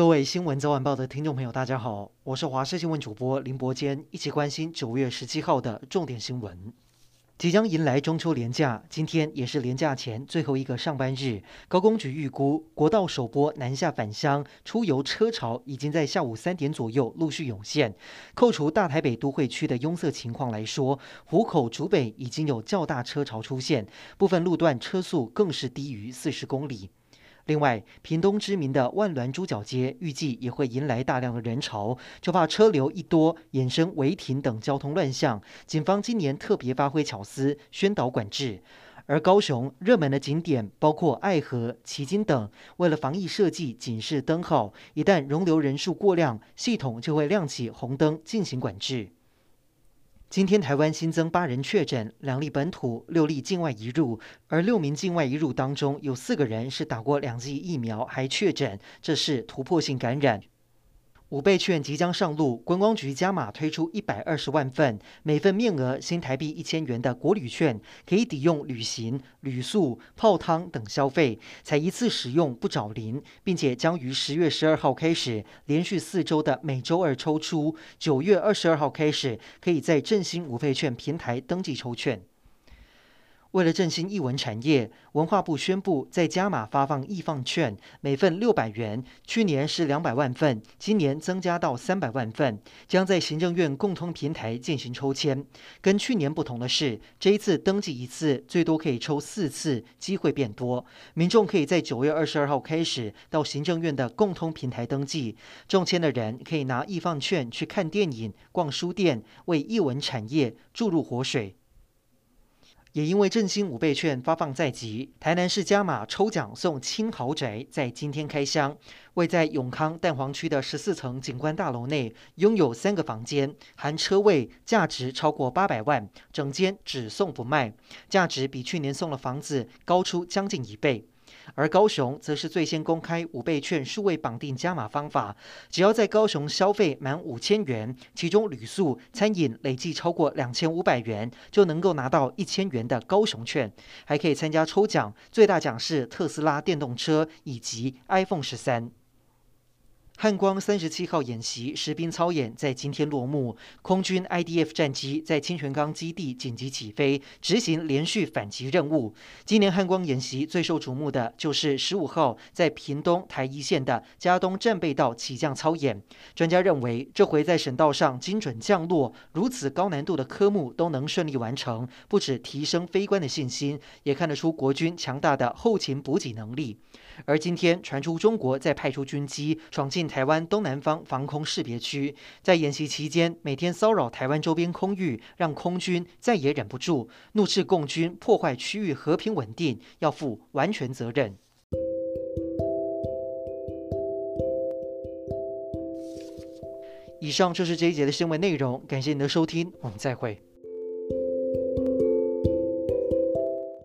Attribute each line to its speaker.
Speaker 1: 各位新闻早晚报的听众朋友，大家好，我是华视新闻主播林伯坚，一起关心九月十七号的重点新闻。即将迎来中秋连假，今天也是连假前最后一个上班日。高公局预估，国道首波南下返乡出游车潮已经在下午三点左右陆续涌现。扣除大台北都会区的拥塞情况来说，湖口、竹北已经有较大车潮出现，部分路段车速更是低于四十公里。另外，屏东知名的万峦猪脚街预计也会迎来大量的人潮，就怕车流一多，衍生违停等交通乱象。警方今年特别发挥巧思，宣导管制。而高雄热门的景点包括爱河、旗津等，为了防疫设计警示灯号，一旦容留人数过量，系统就会亮起红灯进行管制。今天台湾新增八人确诊，两例本土，六例境外移入，而六名境外移入当中有四个人是打过两剂疫苗还确诊，这是突破性感染。五倍券即将上路，观光局加码推出一百二十万份，每份面额新台币一千元的国旅券，可以抵用旅行、旅宿、泡汤等消费，才一次使用不找零，并且将于十月十二号开始连续四周的每周二抽出，九月二十二号开始可以在振兴五倍券平台登记抽券。为了振兴艺文产业，文化部宣布在加码发放艺 FUN 券，每份六百元。去年是两百万份，今年增加到三百万份，将在行政院共通平台进行抽签。跟去年不同的是，这一次登记一次最多可以抽四次，机会变多。民众可以在九月二十二号开始到行政院的共通平台登记，中签的人可以拿艺 FUN 券去看电影、逛书店，为艺文产业注入活水。也因为振兴五倍券发放在即，台南市加码抽奖送轻豪宅，在今天开箱。位在永康蛋黄区的十四层景观大楼内，拥有三个房间，含车位，价值超过八百万，整间只送不卖，价值比去年送的房子高出将近一倍。而高雄则是最先公开五倍券数位绑定加码方法，只要在高雄消费满五千元，其中旅宿、餐饮累计超过两千五百元，就能够拿到一千元的高雄券，还可以参加抽奖，最大奖是特斯拉电动车以及 iPhone 十三。汉光三十七号演习实兵操演在今天落幕，空军 IDF 战机在清泉岗基地紧急起飞，执行连续反击任务。今年汉光演习最受瞩目的就是十五号在屏东台一线的加东战备道起降操演。专家认为，这回在省道上精准降落，如此高难度的科目都能顺利完成，不止提升飞官的信心，也看得出国军强大的后勤补给能力。而今天传出中国在派出军机闯进台湾东南方防空识别区，在演习期间每天骚扰台湾周边空域，让空军再也忍不住，怒斥共军破坏区域和平稳定，要负完全责任。以上就是这一节的新闻内容，感谢您的收听，我们再会。